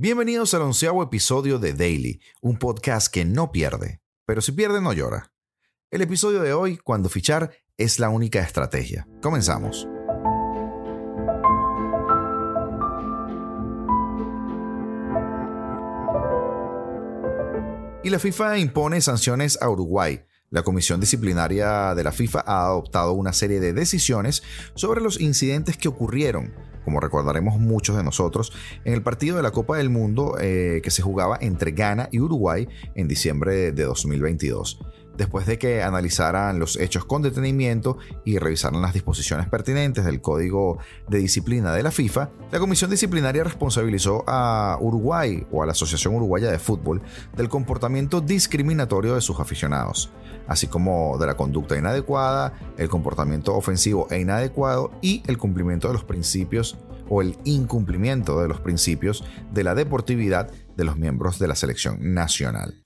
Bienvenidos al onceavo episodio de Daily, un podcast que no pierde, pero si pierde no llora. El episodio de hoy, cuando fichar es la única estrategia. Comenzamos. Y la FIFA impone sanciones a Uruguay. La Comisión Disciplinaria de la FIFA ha adoptado una serie de decisiones sobre los incidentes que ocurrieron como recordaremos muchos de nosotros, en el partido de la Copa del Mundo eh, que se jugaba entre Ghana y Uruguay en diciembre de 2022 después de que analizaran los hechos con detenimiento y revisaran las disposiciones pertinentes del Código de Disciplina de la FIFA, la Comisión Disciplinaria responsabilizó a Uruguay o a la Asociación Uruguaya de Fútbol del comportamiento discriminatorio de sus aficionados, así como de la conducta inadecuada, el comportamiento ofensivo e inadecuado y el cumplimiento de los principios o el incumplimiento de los principios de la deportividad de los miembros de la selección nacional.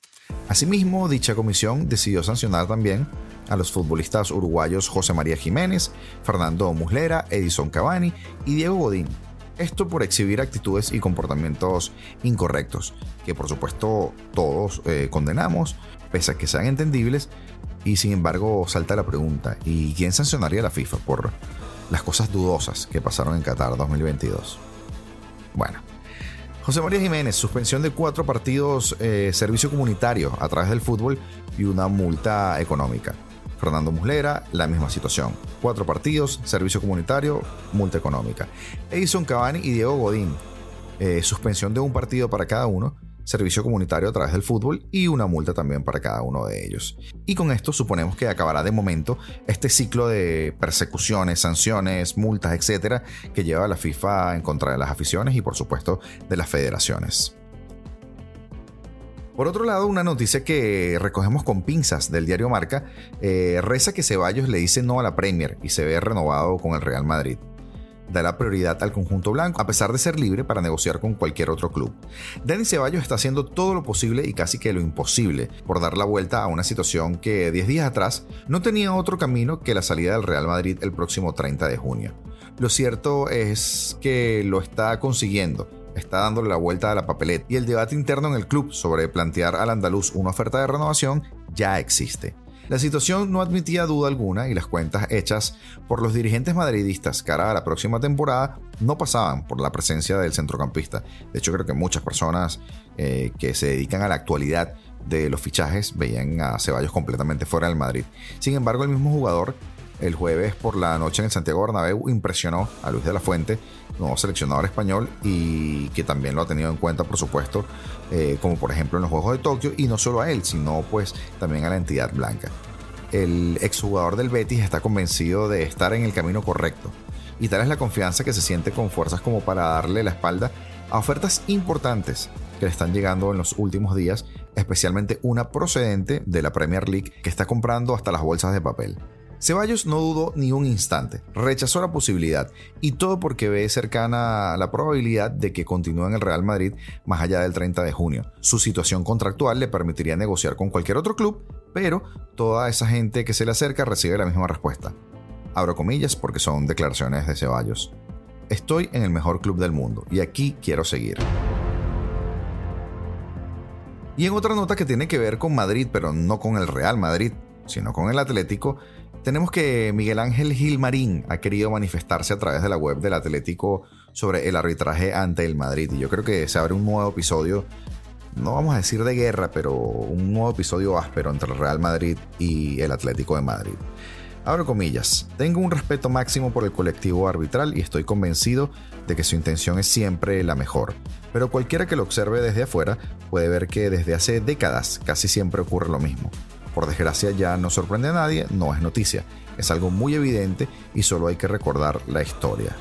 Asimismo, dicha comisión decidió sancionar también a los futbolistas uruguayos José María Jiménez, Fernando Muslera, Edison Cavani y Diego Godín. Esto por exhibir actitudes y comportamientos incorrectos, que por supuesto todos eh, condenamos, pese a que sean entendibles, y sin embargo salta la pregunta, ¿y quién sancionaría a la FIFA por las cosas dudosas que pasaron en Qatar 2022? Bueno, José María Jiménez, suspensión de cuatro partidos, eh, servicio comunitario a través del fútbol y una multa económica. Fernando Muslera, la misma situación. Cuatro partidos, servicio comunitario, multa económica. Edison Cavani y Diego Godín, eh, suspensión de un partido para cada uno servicio comunitario a través del fútbol y una multa también para cada uno de ellos. Y con esto suponemos que acabará de momento este ciclo de persecuciones, sanciones, multas, etcétera, que lleva la FIFA en contra de las aficiones y por supuesto de las federaciones. Por otro lado, una noticia que recogemos con pinzas del diario Marca, eh, reza que Ceballos le dice no a la Premier y se ve renovado con el Real Madrid da la prioridad al conjunto blanco, a pesar de ser libre para negociar con cualquier otro club. Dani Ceballos está haciendo todo lo posible y casi que lo imposible por dar la vuelta a una situación que 10 días atrás no tenía otro camino que la salida del Real Madrid el próximo 30 de junio. Lo cierto es que lo está consiguiendo está dándole la vuelta a la papeleta y el debate interno en el club sobre plantear al andaluz una oferta de renovación ya existe. La situación no admitía duda alguna y las cuentas hechas por los dirigentes madridistas cara a la próxima temporada no pasaban por la presencia del centrocampista. De hecho, creo que muchas personas eh, que se dedican a la actualidad de los fichajes veían a Ceballos completamente fuera del Madrid. Sin embargo, el mismo jugador el jueves por la noche en el Santiago Bernabéu impresionó a Luis de la Fuente, nuevo seleccionador español y que también lo ha tenido en cuenta, por supuesto, eh, como por ejemplo en los Juegos de Tokio y no solo a él, sino pues también a la entidad blanca. El exjugador del Betis está convencido de estar en el camino correcto y tal es la confianza que se siente con fuerzas como para darle la espalda a ofertas importantes que le están llegando en los últimos días, especialmente una procedente de la Premier League que está comprando hasta las bolsas de papel. Ceballos no dudó ni un instante, rechazó la posibilidad y todo porque ve cercana la probabilidad de que continúe en el Real Madrid más allá del 30 de junio. Su situación contractual le permitiría negociar con cualquier otro club, pero toda esa gente que se le acerca recibe la misma respuesta. Abro comillas porque son declaraciones de Ceballos. Estoy en el mejor club del mundo y aquí quiero seguir. Y en otra nota que tiene que ver con Madrid, pero no con el Real Madrid, sino con el Atlético, tenemos que Miguel Ángel Gilmarín ha querido manifestarse a través de la web del Atlético sobre el arbitraje ante el Madrid. Y yo creo que se abre un nuevo episodio, no vamos a decir de guerra, pero un nuevo episodio áspero entre el Real Madrid y el Atlético de Madrid. Abro comillas, tengo un respeto máximo por el colectivo arbitral y estoy convencido de que su intención es siempre la mejor. Pero cualquiera que lo observe desde afuera puede ver que desde hace décadas casi siempre ocurre lo mismo por desgracia ya no sorprende a nadie, no es noticia, es algo muy evidente y solo hay que recordar la historia.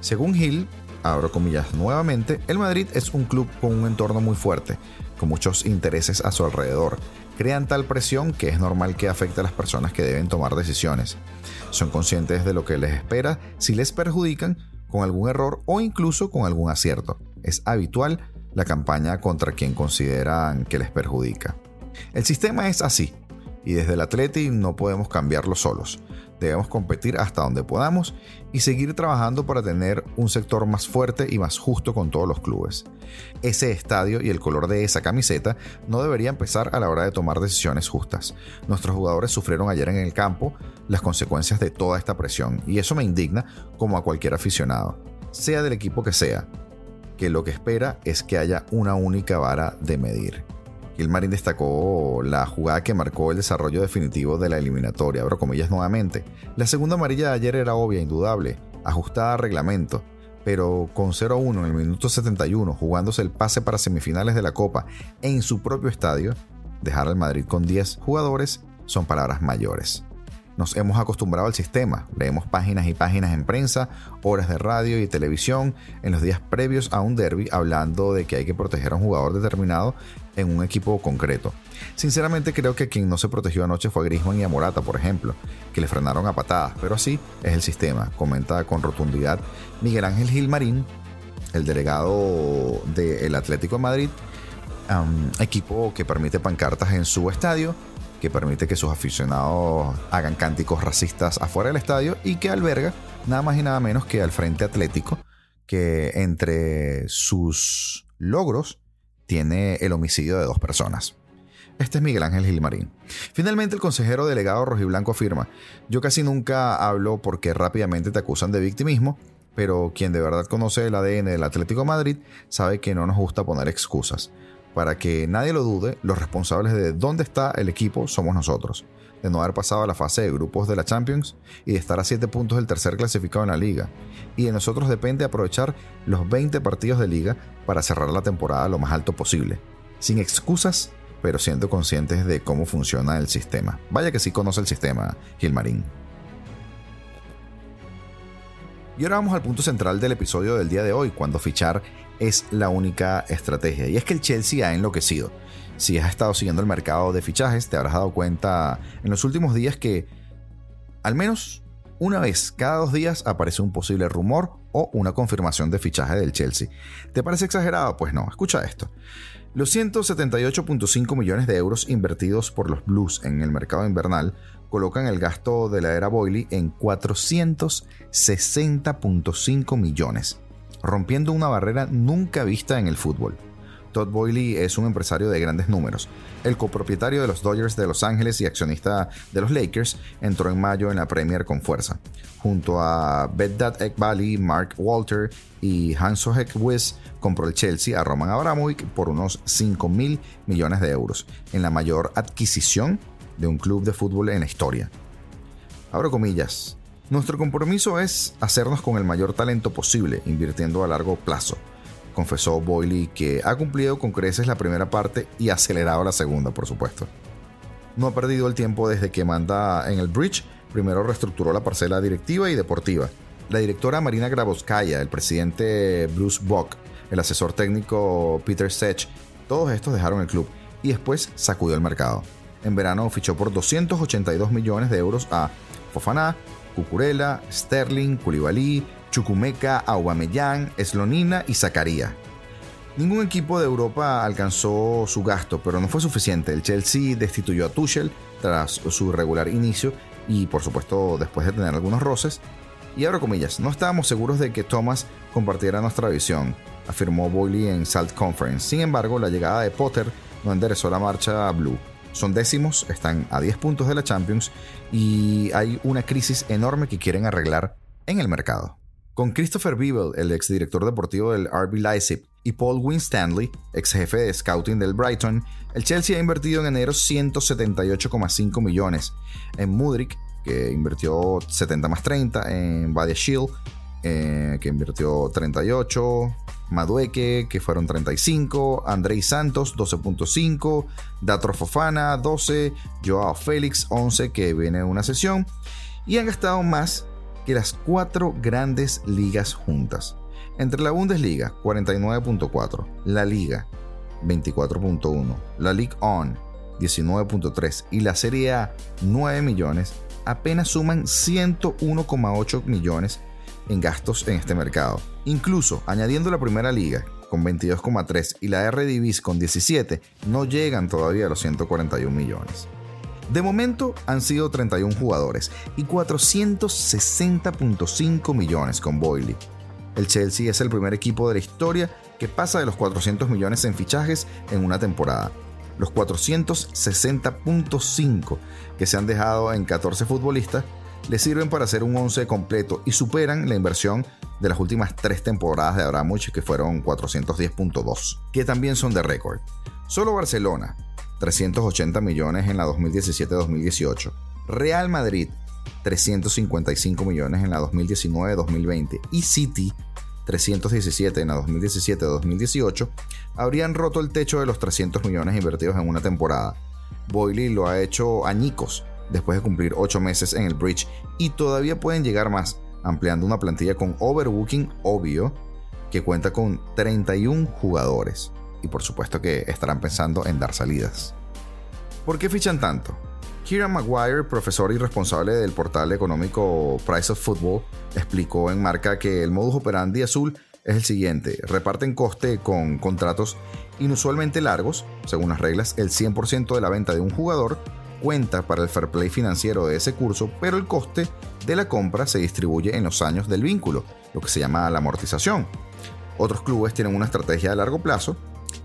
Según Hill, abro comillas nuevamente, el Madrid es un club con un entorno muy fuerte, con muchos intereses a su alrededor. Crean tal presión que es normal que afecte a las personas que deben tomar decisiones. Son conscientes de lo que les espera si les perjudican con algún error o incluso con algún acierto. Es habitual la campaña contra quien consideran que les perjudica. El sistema es así, y desde el Atleti no podemos cambiarlo solos. Debemos competir hasta donde podamos y seguir trabajando para tener un sector más fuerte y más justo con todos los clubes. Ese estadio y el color de esa camiseta no debería empezar a la hora de tomar decisiones justas. Nuestros jugadores sufrieron ayer en el campo las consecuencias de toda esta presión y eso me indigna como a cualquier aficionado, sea del equipo que sea, que lo que espera es que haya una única vara de medir. Gilmarín destacó la jugada que marcó el desarrollo definitivo de la eliminatoria, abro comillas nuevamente. La segunda amarilla de ayer era obvia, indudable, ajustada a reglamento, pero con 0-1 en el minuto 71, jugándose el pase para semifinales de la Copa en su propio estadio, dejar al Madrid con 10 jugadores son palabras mayores. Nos hemos acostumbrado al sistema, leemos páginas y páginas en prensa, horas de radio y televisión en los días previos a un derby hablando de que hay que proteger a un jugador determinado en un equipo concreto. Sinceramente creo que quien no se protegió anoche fue Griezmann y a Morata, por ejemplo, que le frenaron a patadas, pero así es el sistema, comenta con rotundidad Miguel Ángel Gilmarín, el delegado del Atlético de Madrid, equipo que permite pancartas en su estadio que permite que sus aficionados hagan cánticos racistas afuera del estadio y que alberga nada más y nada menos que al Frente Atlético, que entre sus logros tiene el homicidio de dos personas. Este es Miguel Ángel Gilmarín. Finalmente, el consejero delegado rojiblanco afirma: Yo casi nunca hablo porque rápidamente te acusan de victimismo, pero quien de verdad conoce el ADN del Atlético Madrid sabe que no nos gusta poner excusas para que nadie lo dude, los responsables de dónde está el equipo somos nosotros, de no haber pasado a la fase de grupos de la Champions y de estar a 7 puntos del tercer clasificado en la liga. Y de nosotros depende aprovechar los 20 partidos de liga para cerrar la temporada lo más alto posible, sin excusas, pero siendo conscientes de cómo funciona el sistema. Vaya que sí conoce el sistema, Gilmarín. Y ahora vamos al punto central del episodio del día de hoy, cuando fichar es la única estrategia. Y es que el Chelsea ha enloquecido. Si has estado siguiendo el mercado de fichajes, te habrás dado cuenta en los últimos días que al menos una vez cada dos días aparece un posible rumor o una confirmación de fichaje del Chelsea. ¿Te parece exagerado? Pues no, escucha esto. Los 178.5 millones de euros invertidos por los Blues en el mercado invernal colocan el gasto de la era Boyle en 460.5 millones rompiendo una barrera nunca vista en el fútbol. Todd Boyle es un empresario de grandes números. El copropietario de los Dodgers de Los Ángeles y accionista de los Lakers entró en mayo en la Premier con fuerza. Junto a Bedad Ekbali, Mark Walter y Hanso Wiss compró el Chelsea a Roman Abramovich por unos 5 mil millones de euros, en la mayor adquisición de un club de fútbol en la historia. Abro comillas, nuestro compromiso es hacernos con el mayor talento posible, invirtiendo a largo plazo, confesó Boyle, que ha cumplido con creces la primera parte y acelerado la segunda, por supuesto. No ha perdido el tiempo desde que manda en el bridge, primero reestructuró la parcela directiva y deportiva. La directora Marina Grabowskaya, el presidente Bruce Bock, el asesor técnico Peter Sech, todos estos dejaron el club y después sacudió el mercado. En verano fichó por 282 millones de euros a Fofana, Cucurella, Sterling, Koulibaly, Chucumeca, Aubameyang, Slonina y Zacaría. Ningún equipo de Europa alcanzó su gasto, pero no fue suficiente. El Chelsea destituyó a Tuchel tras su regular inicio y por supuesto después de tener algunos roces. Y ahora comillas, no estábamos seguros de que Thomas compartiera nuestra visión, afirmó Boyle en Salt Conference. Sin embargo, la llegada de Potter no enderezó la marcha a Blue. Son décimos, están a 10 puntos de la Champions y hay una crisis enorme que quieren arreglar en el mercado. Con Christopher Beeble, el exdirector deportivo del RB Leipzig, y Paul Winstanley, ex jefe de scouting del Brighton, el Chelsea ha invertido en enero 178,5 millones. En Mudrik, que invirtió 70 más 30, en Badia Shield, eh, que invirtió 38, Madueque, que fueron 35, Andrei Santos, 12.5, Datro Fofana, 12, Joao Félix, 11, que viene una sesión, y han gastado más que las cuatro grandes ligas juntas. Entre la Bundesliga, 49.4, la Liga, 24.1, la League On, 19.3 y la Serie A, 9 millones, apenas suman 101,8 millones en gastos en este mercado. Incluso añadiendo la primera liga con 22,3 y la R Divis con 17, no llegan todavía a los 141 millones. De momento han sido 31 jugadores y 460.5 millones con Boyle. El Chelsea es el primer equipo de la historia que pasa de los 400 millones en fichajes en una temporada. Los 460.5 que se han dejado en 14 futbolistas le sirven para hacer un 11 completo y superan la inversión de las últimas tres temporadas de Abramovich que fueron 410.2, que también son de récord. Solo Barcelona, 380 millones en la 2017-2018. Real Madrid, 355 millones en la 2019-2020. Y City, 317 en la 2017-2018, habrían roto el techo de los 300 millones invertidos en una temporada. Boyle lo ha hecho añicos después de cumplir 8 meses en el bridge y todavía pueden llegar más, ampliando una plantilla con overbooking obvio que cuenta con 31 jugadores y por supuesto que estarán pensando en dar salidas. ¿Por qué fichan tanto? Kieran Maguire, profesor y responsable del portal económico Price of Football, explicó en marca que el modus operandi azul es el siguiente: reparten coste con contratos inusualmente largos, según las reglas, el 100% de la venta de un jugador cuenta para el fair play financiero de ese curso, pero el coste de la compra se distribuye en los años del vínculo, lo que se llama la amortización. Otros clubes tienen una estrategia de largo plazo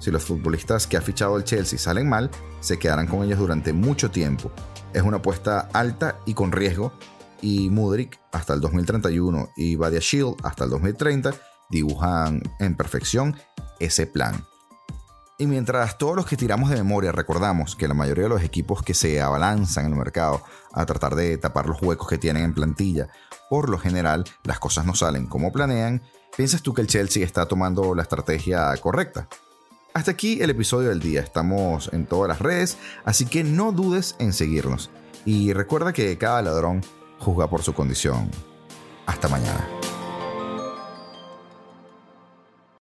si los futbolistas que ha fichado el Chelsea salen mal, se quedarán con ellos durante mucho tiempo. Es una apuesta alta y con riesgo, y Mudrik hasta el 2031 y Shield hasta el 2030 dibujan en perfección ese plan. Y mientras todos los que tiramos de memoria recordamos que la mayoría de los equipos que se abalanzan en el mercado a tratar de tapar los huecos que tienen en plantilla, por lo general las cosas no salen como planean, ¿piensas tú que el Chelsea está tomando la estrategia correcta? Hasta aquí el episodio del día. Estamos en todas las redes, así que no dudes en seguirnos. Y recuerda que cada ladrón juzga por su condición. Hasta mañana.